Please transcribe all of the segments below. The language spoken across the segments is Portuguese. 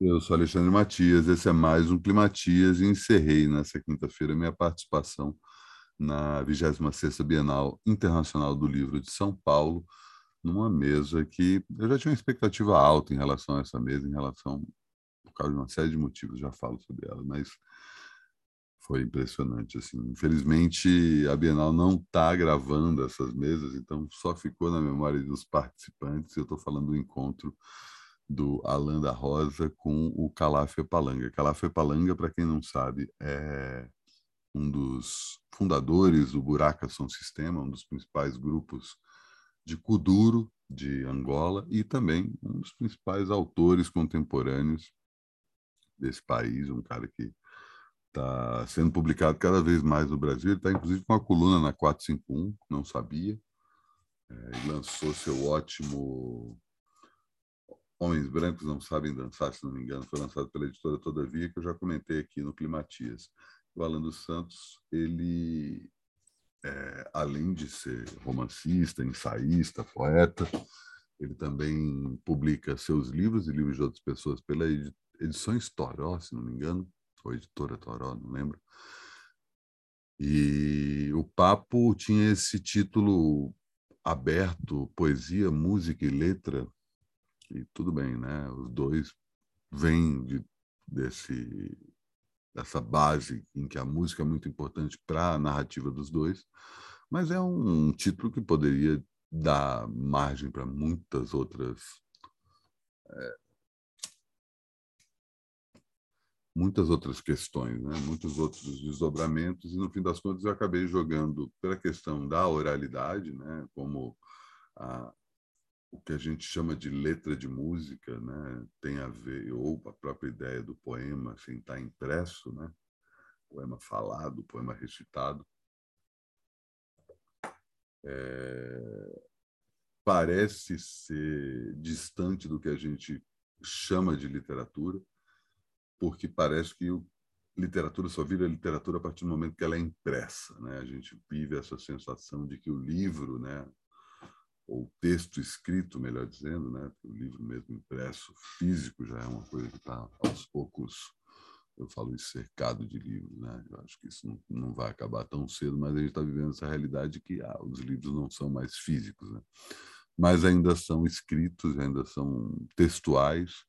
Eu sou Alexandre Matias, esse é mais um Climatias e encerrei nessa quinta-feira minha participação na 26ª Bienal Internacional do Livro de São Paulo, numa mesa que eu já tinha uma expectativa alta em relação a essa mesa, em relação, por causa de uma série de motivos, já falo sobre ela, mas foi impressionante. Assim. Infelizmente, a Bienal não está gravando essas mesas, então só ficou na memória dos participantes. Eu estou falando do encontro do Alan da Rosa com o Calafia Palanga. Calafia Palanga, para quem não sabe, é um dos fundadores do Buraca Sistema, um dos principais grupos de Kuduro de Angola e também um dos principais autores contemporâneos desse país, um cara que está sendo publicado cada vez mais no Brasil. Ele está, inclusive, com uma coluna na 451, não sabia. É, lançou seu ótimo Homens Brancos Não Sabem Dançar, se não me engano, foi lançado pela editora Todavia, que eu já comentei aqui no Climatias. O Alan dos Santos, ele, é, além de ser romancista, ensaísta, poeta, ele também publica seus livros e livros de outras pessoas pela Edições Toró, se não me engano, ou Editora Toró, não lembro. E o papo tinha esse título aberto, poesia, música e letra, e tudo bem, né? Os dois vêm de, desse dessa base em que a música é muito importante para a narrativa dos dois, mas é um, um título que poderia dar margem para muitas outras é, muitas outras questões, né? muitos outros desdobramentos, e no fim das contas eu acabei jogando pela questão da oralidade, né? como a, o que a gente chama de letra de música, né, tem a ver ou a própria ideia do poema sem estar impresso, né, poema falado, poema recitado, é, parece ser distante do que a gente chama de literatura, porque parece que literatura só vira literatura a partir do momento que ela é impressa, né? A gente vive essa sensação de que o livro, né, ou texto escrito, melhor dizendo, né? O livro mesmo impresso, físico, já é uma coisa que está aos poucos, eu falo isso cercado de livros, né? Eu acho que isso não, não vai acabar tão cedo, mas a gente está vivendo essa realidade que ah, os livros não são mais físicos, né? Mas ainda são escritos, ainda são textuais,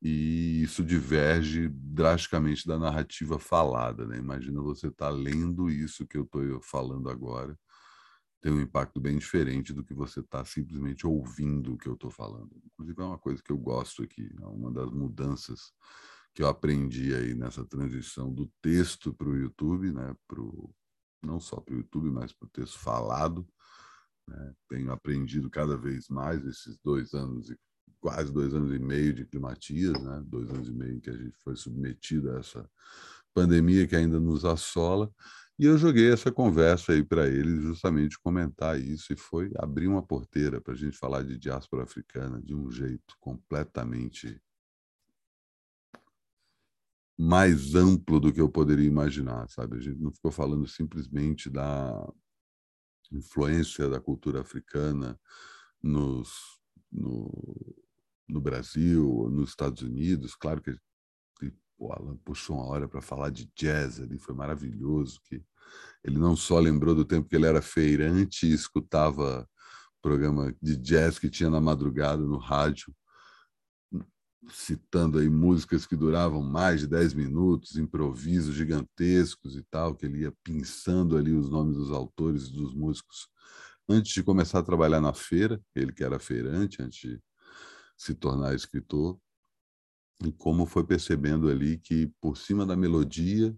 e isso diverge drasticamente da narrativa falada, né? Imagina você estar tá lendo isso que eu estou falando agora tem um impacto bem diferente do que você está simplesmente ouvindo o que eu estou falando. Inclusive, é uma coisa que eu gosto aqui, é uma das mudanças que eu aprendi aí nessa transição do texto para o YouTube, né, pro, não só para o YouTube, mas para o texto falado. Né? Tenho aprendido cada vez mais esses dois anos e quase dois anos e meio de climatias, né? dois anos e meio em que a gente foi submetido a essa pandemia que ainda nos assola e eu joguei essa conversa aí para eles, justamente comentar isso, e foi abrir uma porteira para a gente falar de diáspora africana de um jeito completamente mais amplo do que eu poderia imaginar, sabe? A gente não ficou falando simplesmente da influência da cultura africana nos, no, no Brasil, nos Estados Unidos. Claro que o Alan puxou uma hora para falar de jazz ali, foi maravilhoso. que Ele não só lembrou do tempo que ele era feirante e escutava programa de jazz que tinha na madrugada no rádio, citando aí músicas que duravam mais de 10 minutos, improvisos gigantescos e tal, que ele ia pensando ali os nomes dos autores e dos músicos antes de começar a trabalhar na feira, ele que era feirante antes de se tornar escritor, e como foi percebendo ali que por cima da melodia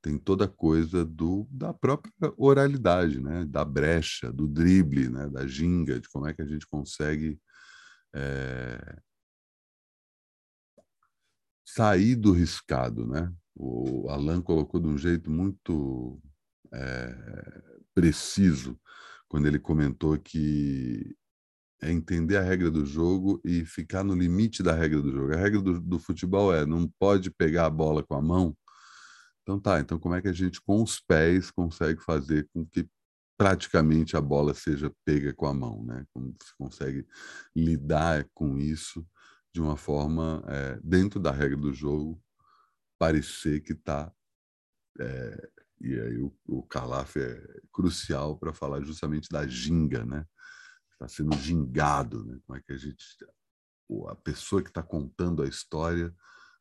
tem toda coisa do da própria oralidade, né? Da brecha, do drible, né? Da ginga, de como é que a gente consegue é... sair do riscado, né? O Alan colocou de um jeito muito é... preciso quando ele comentou que é entender a regra do jogo e ficar no limite da regra do jogo. A regra do, do, futebol é não pode pegar a bola com a mão. Então tá, então como é que a gente com os pés consegue fazer com que praticamente a bola seja pega com a mão, né? Como se consegue lidar com isso de uma forma, é, dentro da regra do jogo, parecer que está. É, e aí o, o Calaf é crucial para falar justamente da ginga, né? Está sendo gingado, né? Como é que a gente. A pessoa que está contando a história,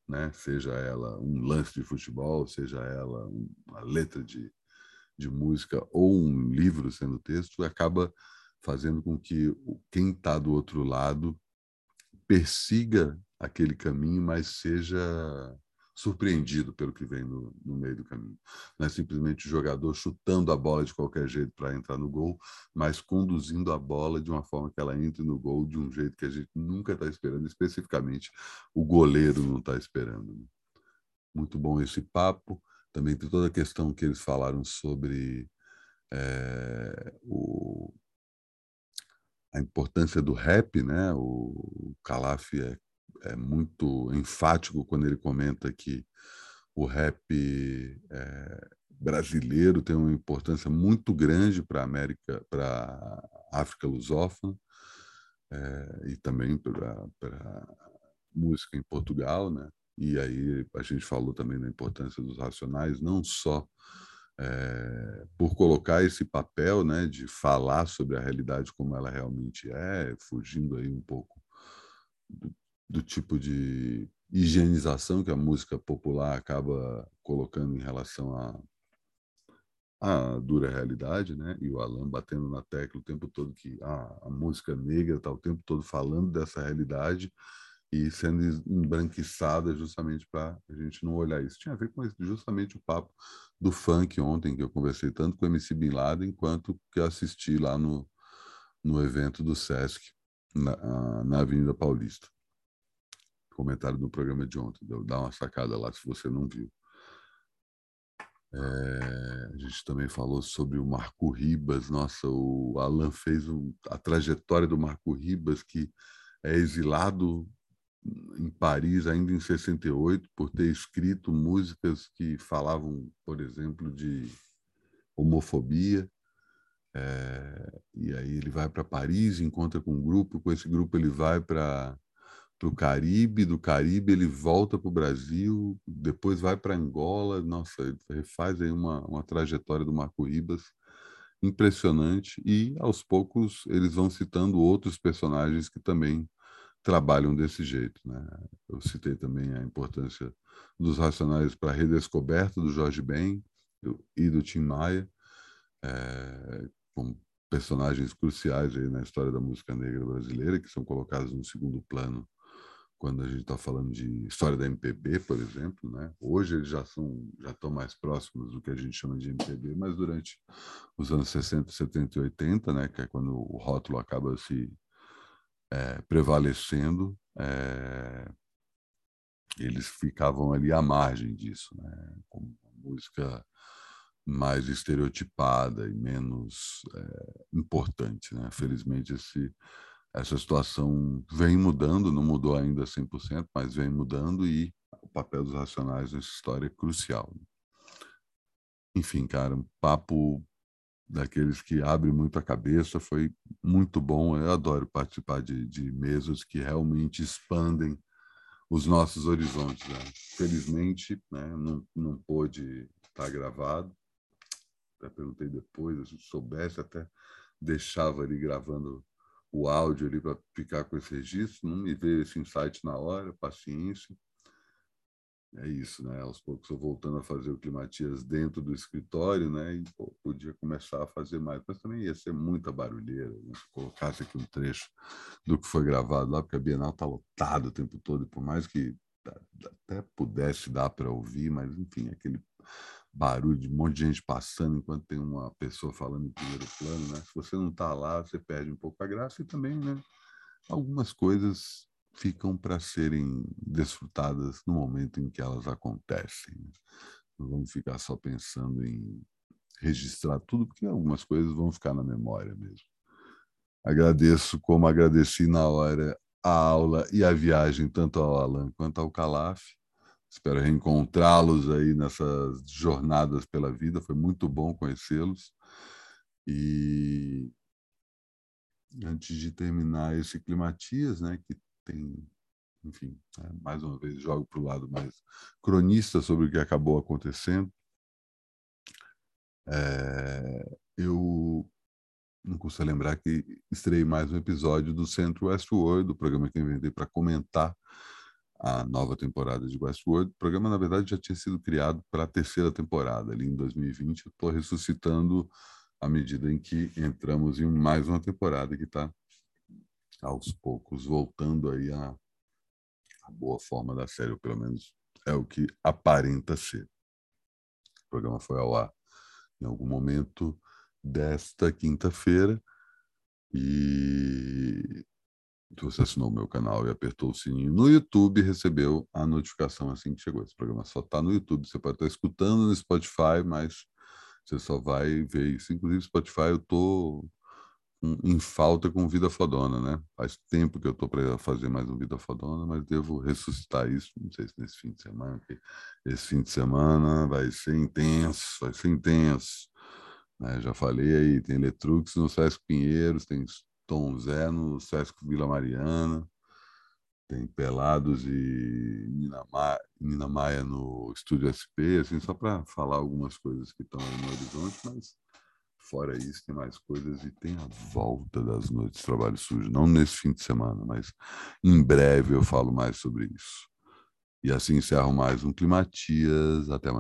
né? seja ela um lance de futebol, seja ela uma letra de, de música ou um livro sendo texto, acaba fazendo com que quem está do outro lado persiga aquele caminho, mas seja surpreendido pelo que vem no, no, meio do caminho. Não é simplesmente o jogador chutando a bola de qualquer jeito para entrar no gol, mas conduzindo a bola de uma forma que ela entre no gol de um jeito que a gente nunca está esperando, especificamente o goleiro não está esperando. Né? Muito bom esse papo. Também tem toda a questão que eles falaram sobre é, o, a importância do rap, né? O Calaf é, é, muito enfático quando ele comenta que o rap é, brasileiro tem uma importância muito grande para a América, para África lusófona é, e também para música em Portugal, né? E aí a gente falou também da importância dos racionais, não só é, por colocar esse papel né, de falar sobre a realidade como ela realmente é, fugindo aí um pouco do, do tipo de higienização que a música popular acaba colocando em relação à, dura realidade, né? E o Alan batendo na tecla o tempo todo que ah, a música negra está o tempo todo falando dessa realidade e sendo embranquiçada justamente para a gente não olhar isso. Tinha a ver com justamente o papo do funk ontem, que eu conversei tanto com o MC Bin Laden, quanto que eu assisti lá no, no evento do Sesc, na, na Avenida Paulista. Comentário do programa de ontem, dar uma sacada lá se você não viu. É, a gente também falou sobre o Marco Ribas. Nossa, o Alan fez um, a trajetória do Marco Ribas, que é exilado em Paris, ainda em 68, por ter escrito músicas que falavam, por exemplo, de homofobia. É, e aí ele vai para Paris, encontra com um grupo, com esse grupo ele vai para o Caribe, do Caribe ele volta para o Brasil, depois vai para Angola, nossa, ele refaz aí uma, uma trajetória do Marco Ribas impressionante e aos poucos eles vão citando outros personagens que também trabalham desse jeito. Né? Eu citei também a importância dos Racionais para a redescoberta do Jorge Ben e do Tim Maia, é, como personagens cruciais aí na história da música negra brasileira, que são colocados no segundo plano quando a gente está falando de história da MPB, por exemplo, né? Hoje eles já são já estão mais próximos do que a gente chama de MPB, mas durante os anos 60, 70 e 80, né, que é quando o rótulo acaba se é, prevalecendo, é, eles ficavam ali à margem disso, né? com música mais estereotipada e menos é, importante. Né? Felizmente, esse, essa situação vem mudando, não mudou ainda 100%, mas vem mudando e o papel dos racionais nessa história é crucial. Enfim, cara, um papo daqueles que abre muito a cabeça, foi muito bom. Eu adoro participar de, de mesas que realmente expandem os nossos horizontes. Né? Felizmente, né, não, não pôde estar gravado. Até perguntei depois, se soubesse, até deixava ali gravando o áudio ali para ficar com esse registro. Não me veio esse insight na hora, paciência é isso, né? Aos poucos eu voltando a fazer o Climatias dentro do escritório, né? E pô, podia começar a fazer mais, mas também ia ser muita barulheira, né? se colocasse aqui um trecho do que foi gravado lá, porque a Bienal está lotada o tempo todo, e por mais que até pudesse dar para ouvir, mas enfim, aquele barulho de um monte de gente passando enquanto tem uma pessoa falando em primeiro plano, né? Se você não está lá, você perde um pouco a graça e também, né? Algumas coisas ficam para serem desfrutadas no momento em que elas acontecem. Não vamos ficar só pensando em registrar tudo, porque algumas coisas vão ficar na memória mesmo. Agradeço como agradeci na hora a aula e a viagem, tanto ao Alan quanto ao Calaf. Espero reencontrá-los aí nessas jornadas pela vida. Foi muito bom conhecê-los. E antes de terminar esse Climatias, né, que tem enfim, é, mais uma vez jogo para o lado mais cronista sobre o que acabou acontecendo. É, eu não custa lembrar que estrei mais um episódio do Centro Westworld, do programa que eu inventei para comentar a nova temporada de Westworld. O programa, na verdade, já tinha sido criado para a terceira temporada, ali em 2020. Eu estou ressuscitando à medida em que entramos em mais uma temporada que está, aos poucos, voltando aí à boa forma da série, ou pelo menos é o que aparenta ser. O programa foi ao ar em algum momento desta quinta-feira. E se você assinou o meu canal e apertou o sininho no YouTube, recebeu a notificação assim que chegou. Esse programa só está no YouTube. Você pode estar escutando no Spotify, mas você só vai ver isso. Inclusive, Spotify, eu estou em falta com Vida Fodona, né? Faz tempo que eu estou para fazer mais um Vida Fodona, mas devo ressuscitar isso. Não sei se nesse fim de semana, porque esse fim de semana vai ser intenso, vai ser intenso. Né? Já falei aí, tem Letrux no Sesc Pinheiros, tem Tom Zé no Sesc Vila Mariana, tem Pelados e Nina Maia, Nina Maia no Estúdio SP, assim, só para falar algumas coisas que estão no horizonte, mas fora isso tem mais coisas e tem a volta das noites de trabalho sujo, não nesse fim de semana, mas em breve eu falo mais sobre isso. E assim encerro mais um Climatias. Até amanhã.